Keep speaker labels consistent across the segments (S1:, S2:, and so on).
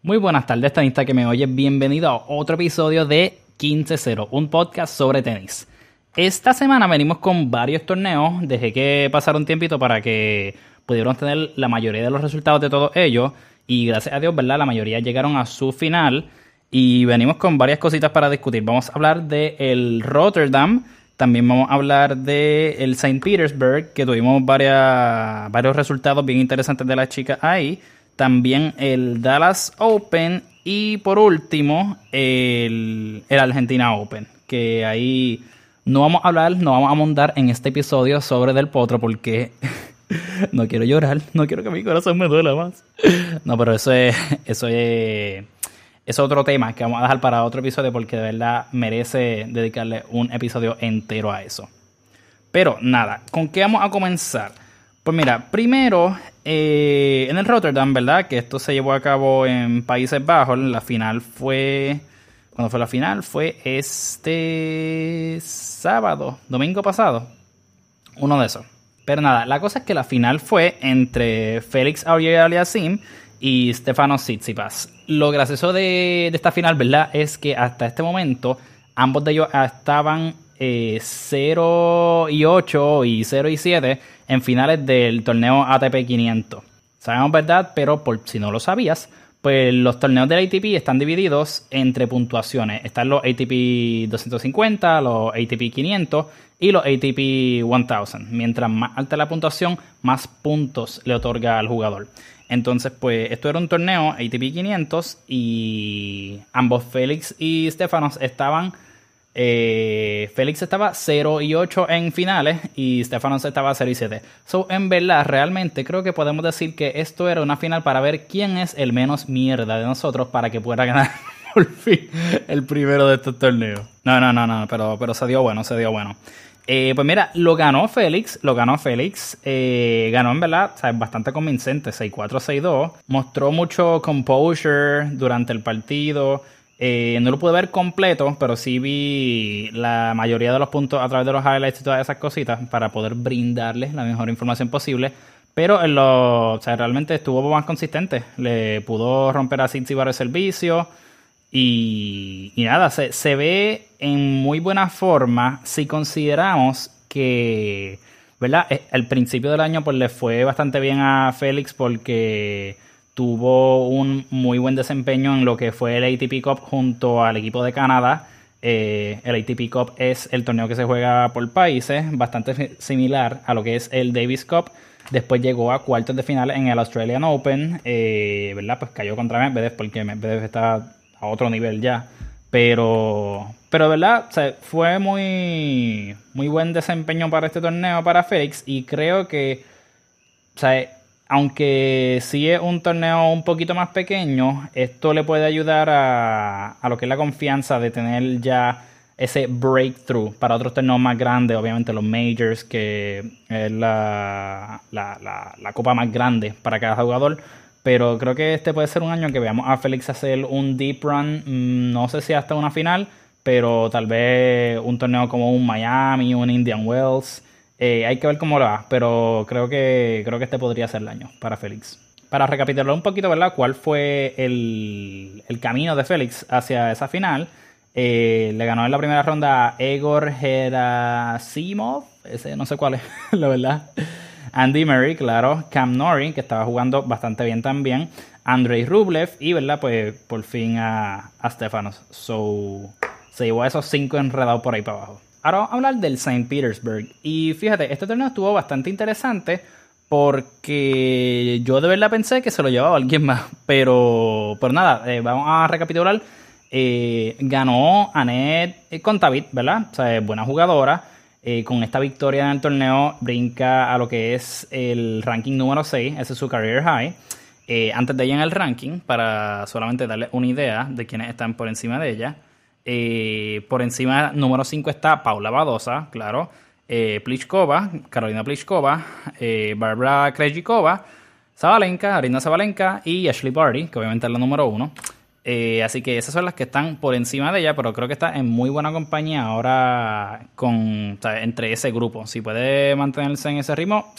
S1: Muy buenas tardes, tenista que me oye. Bienvenido a otro episodio de 15-0, un podcast sobre tenis. Esta semana venimos con varios torneos. Dejé que pasara un tiempito para que pudiéramos tener la mayoría de los resultados de todos ellos. Y gracias a Dios, ¿verdad? La mayoría llegaron a su final. Y venimos con varias cositas para discutir. Vamos a hablar del el Rotterdam. También vamos a hablar del el St. Petersburg, que tuvimos varios resultados bien interesantes de las chicas ahí también el Dallas Open y por último el, Argentina Open, que ahí no vamos a hablar, no vamos a montar en este episodio sobre Del Potro porque no quiero llorar, no quiero que mi corazón me duela más. No, pero eso es, eso es, es otro tema que vamos a dejar para otro episodio porque de verdad merece dedicarle un episodio entero a eso. Pero nada, ¿con qué vamos a comenzar? Pues mira, primero eh, en el Rotterdam, ¿verdad? Que esto se llevó a cabo en Países Bajos. La final fue. ¿Cuándo fue la final? Fue este sábado, domingo pasado. Uno de esos. Pero nada, la cosa es que la final fue entre Félix Auger-Aliassime y Stefano Tsitsipas. Lo gracioso de, de, esta final, ¿verdad? Es que hasta este momento ambos de ellos estaban 0 eh, y 8 y 0 y 7 en finales del torneo ATP 500. Sabemos verdad, pero por si no lo sabías, pues los torneos del ATP están divididos entre puntuaciones. Están los ATP 250, los ATP 500 y los ATP 1000. Mientras más alta la puntuación, más puntos le otorga al jugador. Entonces, pues esto era un torneo ATP 500 y ambos Félix y Stefanos estaban eh, Félix estaba 0 y 8 en finales y Stefanos estaba 0 y 7. So, en verdad, realmente creo que podemos decir que esto era una final para ver quién es el menos mierda de nosotros para que pueda ganar por fin el primero de estos torneos. No, no, no, no, pero, pero se dio bueno, se dio bueno. Eh, pues mira, lo ganó Félix, lo ganó Félix, eh, ganó en verdad, o sea, bastante convincente, 6-4, 6-2, mostró mucho composure durante el partido, eh, no lo pude ver completo, pero sí vi la mayoría de los puntos a través de los highlights y todas esas cositas para poder brindarles la mejor información posible. Pero en lo, o sea, realmente estuvo más consistente. Le pudo romper a Cincy el servicio. Y, y nada, se, se ve en muy buena forma si consideramos que, ¿verdad? Eh, al principio del año pues le fue bastante bien a Félix porque tuvo un muy buen desempeño en lo que fue el ATP Cup junto al equipo de Canadá. Eh, el ATP Cup es el torneo que se juega por países, bastante similar a lo que es el Davis Cup. Después llegó a cuartos de final en el Australian Open, eh, ¿verdad? Pues cayó contra Medvedev porque Medvedev está a otro nivel ya. Pero, pero ¿verdad? fue muy, muy buen desempeño para este torneo para Félix y creo que, o aunque sí es un torneo un poquito más pequeño, esto le puede ayudar a, lo que es la confianza de tener ya ese breakthrough para otros torneos más grandes, obviamente los majors, que es la, la, copa más grande para cada jugador. Pero creo que este puede ser un año que veamos a Félix hacer un deep run, mm, no sé si hasta una final, pero tal vez un torneo como un Miami, un Indian Wells. Eh, hay que ver cómo lo va, pero creo que, creo que este podría ser el año para Félix. Para recapitular un poquito, ¿verdad? ¿Cuál fue el, camino de Félix hacia esa final? Eh, le ganó en la primera ronda a Egor Gerasimov, ese no sé cuál es, la verdad. Andy Murray, claro. Cam Norrie, que estaba jugando bastante bien también. Andrei Rublev y, ¿verdad? Pues por fin a, a Stefanos. So, se llevó a esos cinco enredados por ahí para abajo. Ahora vamos a hablar del St. Petersburg. Y fíjate, este torneo estuvo bastante interesante porque yo de verdad pensé que se lo llevaba alguien más. Pero, pero nada, eh, vamos a recapitular. Eh, ganó Annette Contavit, ¿verdad? O sea, buena jugadora. Eh, con esta victoria en el torneo brinca a lo que es el ranking número 6, ese es su career high. antes de ella en el ranking, para solamente darle una idea de quiénes están por encima de ella, eh, por encima, número 5 está Paula Badosa, claro. Eh, Pliskova, Carolina Pliskova, eh, Barbara Krejcikova, Zabalenka, Arina Zabalenka y Ashley Barty, que obviamente es la número 1. Eh, así que esas son las que están por encima de ella, pero creo que está en muy buena compañía ahora con, entre ese grupo. Si puede mantenerse en ese ritmo,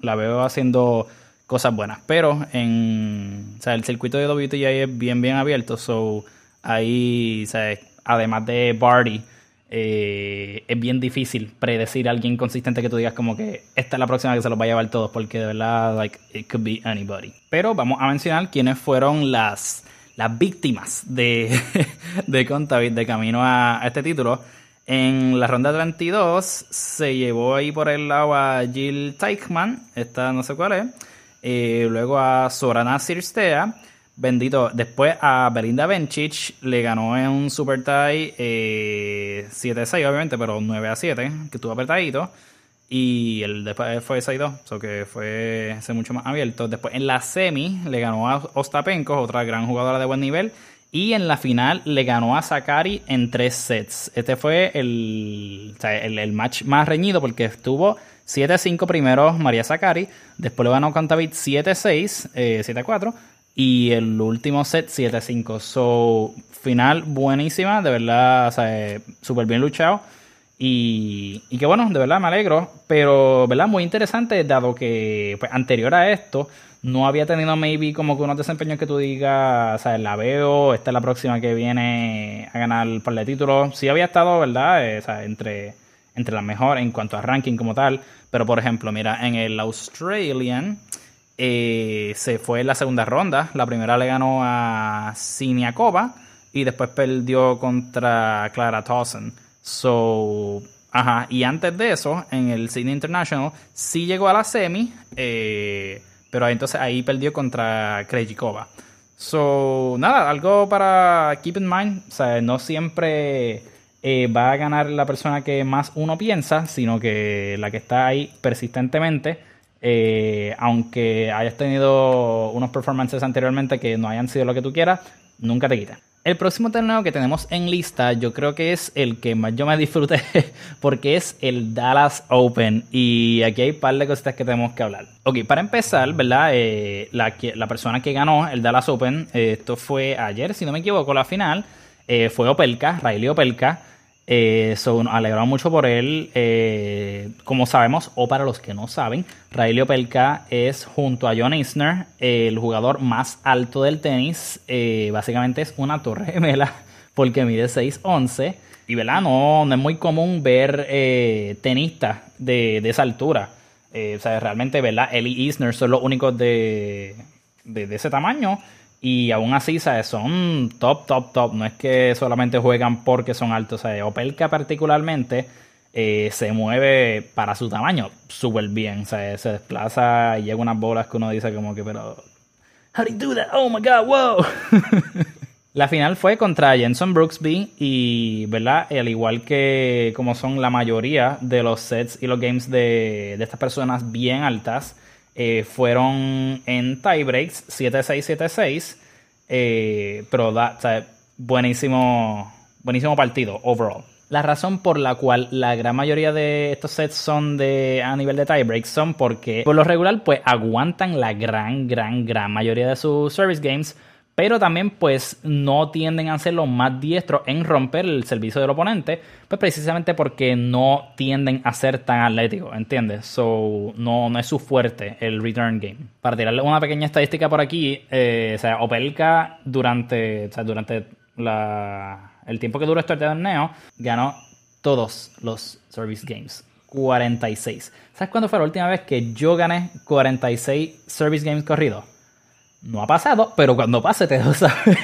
S1: la veo haciendo cosas buenas. Pero en, o sea, el circuito de WTI es bien, bien abierto. So, ahí, o sea, además de Barty, eh, es bien difícil predecir a alguien consistente que tú digas como que esta es la próxima que se los va a llevar todos, porque de verdad, like, it could be anybody. Pero vamos a mencionar quiénes fueron las, las víctimas de, de Contavit de camino a, este título. En la ronda 32 se llevó ahí por el lado a Jill Teichmann, esta no sé cuál es, eh, luego a Sorana Sirstea, Bendito. Después a Belinda Bencic le ganó en un Super Tie 7-6, eh, obviamente, pero 9-7, que estuvo apretadito. Y el después fue 6-2, so que fue ese mucho más abierto. Después en la semi le ganó a Ostapenko, otra gran jugadora de buen nivel. Y en la final le ganó a Sakari en tres sets. Este fue el, el, match más reñido porque estuvo 7-5 primero María Sakari. Después le ganó Contavit 7-6, 7-4. Y el último set 7-5. So, final buenísima, de verdad, o sea, súper bien luchado. Y, que bueno, de verdad me alegro. Pero, ¿verdad? Muy interesante, dado que pues, anterior a esto no había tenido maybe como que unos desempeños que tú digas, sea, la veo, esta es la próxima que viene a ganar el par de títulos. Sí había estado, ¿verdad? Eh, o sea, entre, entre las mejores en cuanto a ranking como tal. Pero, por ejemplo, mira, en el Australian eh, se fue en la segunda ronda. La primera le ganó a Siniakova y después perdió contra Clara Towson. So, ajá. Y antes de eso, en el Sydney International, sí llegó a la semi, eh, pero entonces ahí perdió contra Krejcikova. So, nada, algo para keep in mind. O sea, no siempre eh, va a ganar la persona que más uno piensa, sino que la que está ahí persistentemente eh, aunque hayas tenido unos performances anteriormente que no hayan sido lo que tú quieras, nunca te quita. El próximo torneo que tenemos en lista, yo creo que es el que más yo me disfruté, porque es el Dallas Open. Y aquí hay un par de cositas que tenemos que hablar. Ok, para empezar, ¿verdad? Eh, la, persona que ganó el Dallas Open, eh, esto fue ayer, si no me equivoco, la final, fue Opelka, Riley Opelka. Eh, so, nos alegramos mucho por él. Eh, como sabemos, o para los que no saben, Riley Opelka es junto a John Isner el jugador más alto del tenis. Eh, básicamente es una torre gemela porque mide 6'11". Y ¿verdad? No, es muy común ver eh, tenistas de, esa altura. o sea, realmente, ¿verdad? Él y Isner son los únicos de, de ese tamaño. Y aún así, ¿sabes? Son top, top, top. No es que solamente juegan porque son altos. ¿sabes? Opelka particularmente eh, se mueve para su tamaño súper bien. Se desplaza y llega unas bolas que uno dice como que, pero... How do you do that? Oh my God, wow. la final fue contra Jenson Brooksby y, ¿verdad? Al igual que como son la mayoría de los sets y los games de, de estas personas bien altas, eh, fueron en tiebreaks 7-6, 7-6. Eh, pero da, buenísimo, buenísimo partido overall. La razón por la cual la gran mayoría de estos sets son de a nivel de tiebreaks son porque por lo regular pues aguantan la gran, gran, gran mayoría de sus service games pero también pues no tienden a ser los más diestros en romper el servicio del oponente, pues precisamente porque no tienden a ser tan atléticos, ¿entiendes? So, no, no es su fuerte el return game. Para tirarle una pequeña estadística por aquí, eh, Opelka durante, durante la, el tiempo que duró este torneo, ganó todos los service games. 46. ¿Sabes cuándo fue la última vez que yo gané 46 service games corridos? No ha pasado, pero cuando pase te lo saber.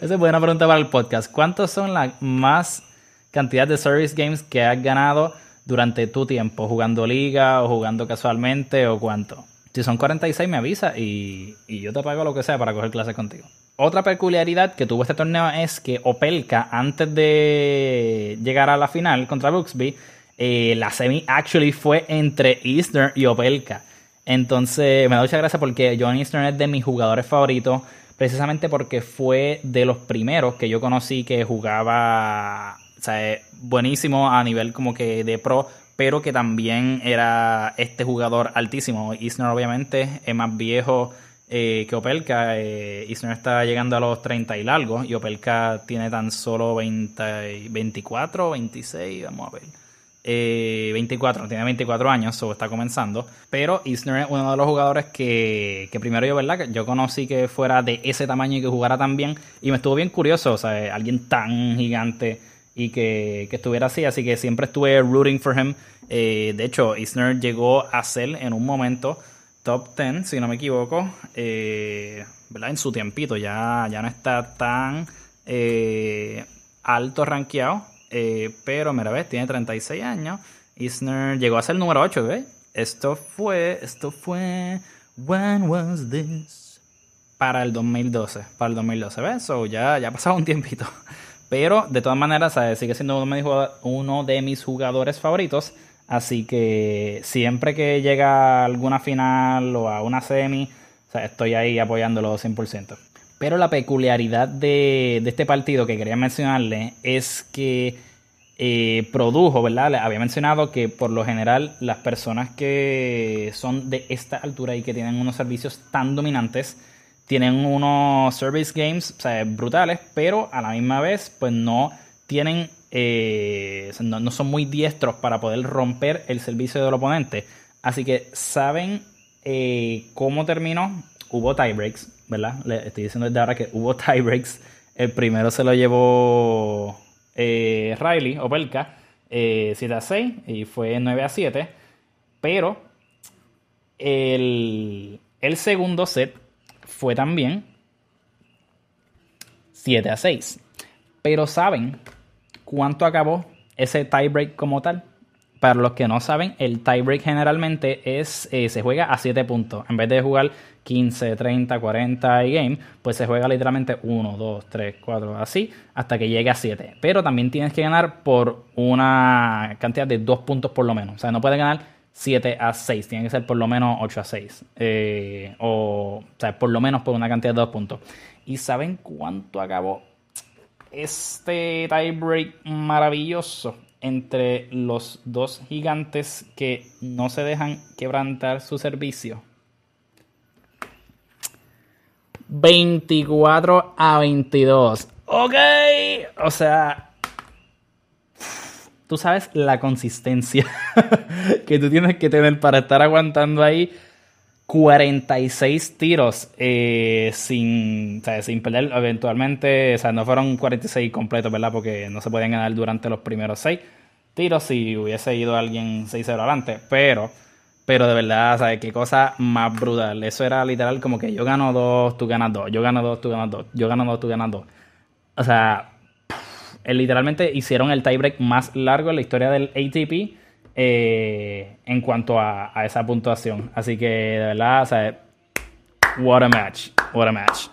S1: Esa es buena pregunta para el podcast. ¿Cuántos son la más cantidad de service games que has ganado durante tu tiempo? ¿Jugando liga o jugando casualmente o cuánto? Si son 46 me avisa y, yo te pago lo que sea para coger clases contigo. Otra peculiaridad que tuvo este torneo es que Opelka, antes de llegar a la final contra Buxby, eh, la semi actually fue entre Eastern y Opelka. Entonces, me da mucha gracia porque John Eastern es de mis jugadores favoritos, precisamente porque fue de los primeros que yo conocí que jugaba, o sea, buenísimo a nivel como que de pro, pero que también era este jugador altísimo. Eastern obviamente es más viejo eh, que Opelka. Eh, Eastern está llegando a los 30 y largo y Opelka tiene tan solo 20, 24, 26, vamos a ver. 24, tiene 24 años, o está comenzando. Pero Isner es uno de los jugadores que, que primero yo, ¿verdad? Yo conocí que fuera de ese tamaño y que jugara tan bien. Y me estuvo bien curioso, o sea, alguien tan gigante y que, estuviera así. Así que siempre estuve rooting for him. Eh, de hecho, Isner llegó a ser en un momento top 10, si no me equivoco, eh, ¿verdad? En su tiempito. Ya, ya no está tan eh, alto rankeado. Pero, mira, ves, tiene 36 años. Isner llegó a ser el número 8, ¿ves? Esto fue, esto fue, when was this? Para el 2012, para el 2012, ¿ves? So ya, ya ha pasado un tiempito. Pero de todas maneras, sigue siendo uno de mis jugadores favoritos. Así que siempre que llega a alguna final o a una semi, estoy ahí apoyándolo 100%. Pero la peculiaridad de, este partido que quería mencionarle es que eh, produjo, ¿verdad? Había mencionado que por lo general las personas que son de esta altura y que tienen unos servicios tan dominantes, tienen unos service games brutales, pero a la misma vez, pues no tienen, eh, no, son muy diestros para poder romper el servicio del oponente. Así que saben eh, cómo terminó. Hubo tiebreaks, ¿verdad? Le estoy diciendo desde ahora que hubo tiebreaks. El primero se lo llevó eh, Riley o Belka, 7 a 6, y fue 9 a 7. Pero el, el segundo set fue también 7 a 6. Pero ¿saben cuánto acabó ese tiebreak como tal? Para los que no saben, el tiebreak generalmente es, eh, se juega a 7 puntos. En vez de jugar 15, 30, 40 y game, pues se juega literalmente 1, 2, 3, 4, así, hasta que llegue a 7. Pero también tienes que ganar por una cantidad de 2 puntos por lo menos. O sea, no puedes ganar 7 a 6. Tiene que ser por lo menos 8 a 6. Eh, o, sea, por lo menos por una cantidad de 2 puntos. ¿Y saben cuánto acabó este tiebreak maravilloso entre los dos gigantes que no se dejan quebrantar su servicio? 24 a 22. Ok. O sea, tú sabes la consistencia que tú tienes que tener para estar aguantando ahí 46 tiros eh, sin, sin perder eventualmente, o sea, no fueron 46 completos, ¿verdad? Porque no se podían ganar durante los primeros 6 tiros si hubiese ido alguien 6-0 adelante, pero, pero de verdad, ¿sabes? Qué cosa más brutal. Eso era literal como que yo gano 2, tú ganas 2, yo gano 2, tú ganas 2, yo gano 2, tú ganas 2. O sea, eh, literalmente hicieron el tiebreak más largo en la historia del ATP eh, en cuanto a, esa puntuación. Así que de verdad, o sea, what a match, what a match.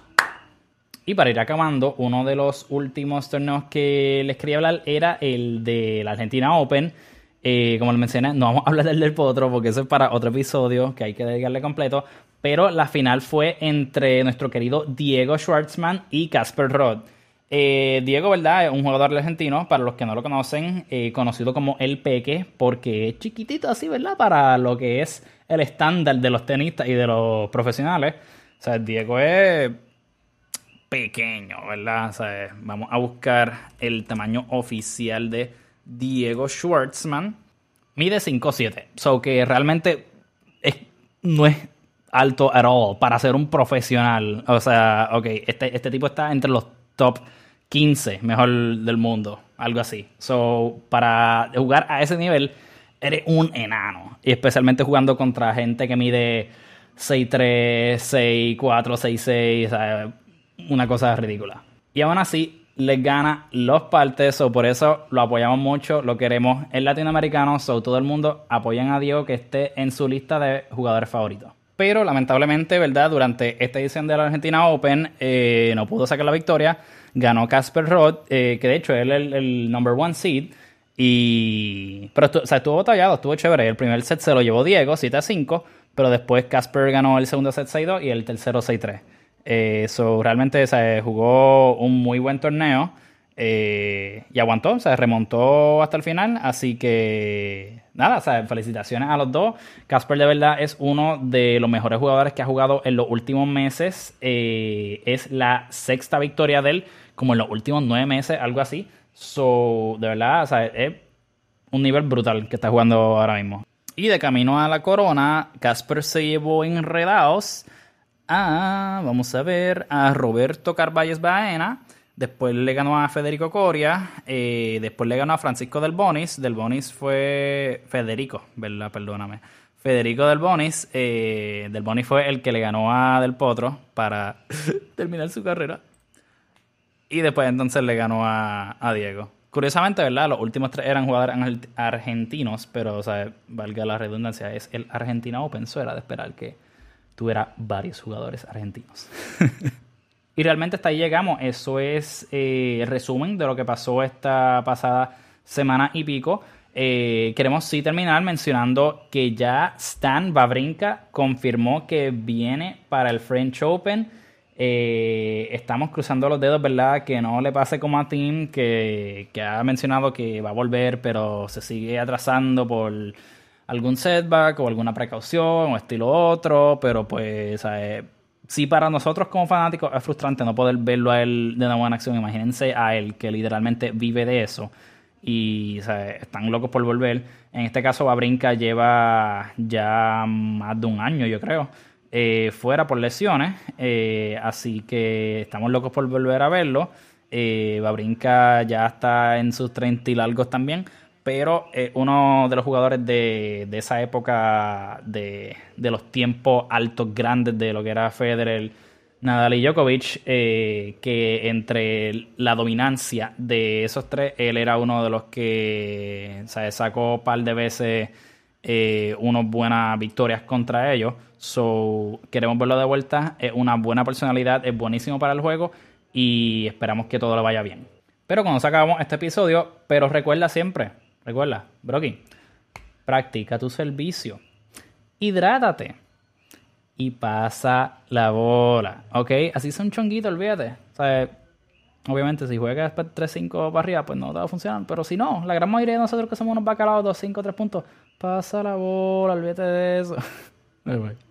S1: Y para ir acabando, uno de los últimos torneos que les quería hablar era el de la Argentina Open. Eh, como les mencioné, no vamos a hablar del del potro porque eso es para otro episodio que hay que dedicarle completo. Pero la final fue entre nuestro querido Diego Schwartzman y Casper Roth. Eh, Diego, ¿verdad? Es un jugador argentino, para los que no lo conocen, eh, conocido como El Peque, porque es chiquitito así, ¿verdad? Para lo que es el estándar de los tenistas y de los profesionales. O sea, Diego es pequeño, ¿verdad? O sea, vamos a buscar el tamaño oficial de Diego Schwartzman. Mide 5'7". So que realmente no es alto at all para ser un profesional. O sea, ok, este, este tipo está entre los top 15 mejor del mundo, algo así. So, para jugar a ese nivel, eres un enano. Y especialmente jugando contra gente que mide 6'3, 6'4, 6'6, una cosa ridícula. Y aún así, les gana los partes, o por eso lo apoyamos mucho, lo queremos en latinoamericano, so todo el mundo apoyan a Diego que esté en su lista de jugadores favoritos. Pero lamentablemente, ¿verdad? Durante esta edición de la Argentina Open eh, no pudo sacar la victoria ganó Casper Roth, eh, que de hecho él es el, number one seed. Y, pero o sea, estuvo batallado, estuvo chévere. El primer set se lo llevó Diego, 7 a 5, pero después Casper ganó el segundo set 6-2 y el tercero 6-3. Eh, realmente se jugó un muy buen torneo eh, y aguantó, se remontó hasta el final. Así que nada, o sea, felicitaciones a los dos. Casper de verdad es uno de los mejores jugadores que ha jugado en los últimos meses. Eh, es la sexta victoria de él como en los últimos nueve meses, algo así. So, de verdad, o sea, es un nivel brutal que está jugando ahora mismo. Y de camino a la corona, Casper se llevó enredados a, vamos a ver, a Roberto Carvalles Baena. Después le ganó a Federico Coria. Eh, después le ganó a Francisco Del Bonis. Del Bonis fue Federico, ¿verdad? Perdóname. Federico Del Bonis. Eh, Del Bonis fue el que le ganó a Del Potro para terminar su carrera. Y después entonces le ganó a, Diego. Curiosamente, ¿verdad? Los últimos tres eran jugadores argentinos, pero, o sea, valga la redundancia, es el Argentina Open. Eso era de esperar que tuviera varios jugadores argentinos. y realmente hasta ahí llegamos. Eso es eh, el resumen de lo que pasó esta pasada semana y pico. Eh, queremos sí terminar mencionando que ya Stan Babrinka confirmó que viene para el French Open. Eh, estamos cruzando los dedos, ¿verdad? Que no le pase como a Tim, que, ha mencionado que va a volver, pero se sigue atrasando por algún setback o alguna precaución o estilo otro, pero pues, sí para nosotros como fanáticos es frustrante no poder verlo a él de una buena acción. Imagínense a él que literalmente vive de eso y están locos por volver. En este caso, Babrinka lleva ya más de un año, yo creo eh, fuera por lesiones, eh, así que estamos locos por volver a verlo. Eh, Babrinka ya está en sus 30 y largos también, pero uno de los jugadores de, esa época de, los tiempos altos, grandes de lo que era Federer, Nadal y Djokovic, que entre la dominancia de esos tres, él era uno de los que sacó un par de veces unas buenas victorias contra ellos. So, queremos verlo de vuelta. Es una buena personalidad, es buenísimo para el juego y esperamos que todo le vaya bien. Pero cuando sacamos este episodio, pero recuerda siempre, recuerda, Brocky, practica tu servicio, hidrátate y pasa la bola, ¿ok? Así es un chonguito, olvídate. O sea, obviamente si juegas 3-5 para arriba, pues no te va a funcionar. Pero si no, la gran mayoría de nosotros que somos unos bacalaos, 2-5, 3 puntos, pasa la bola, olvídate de eso.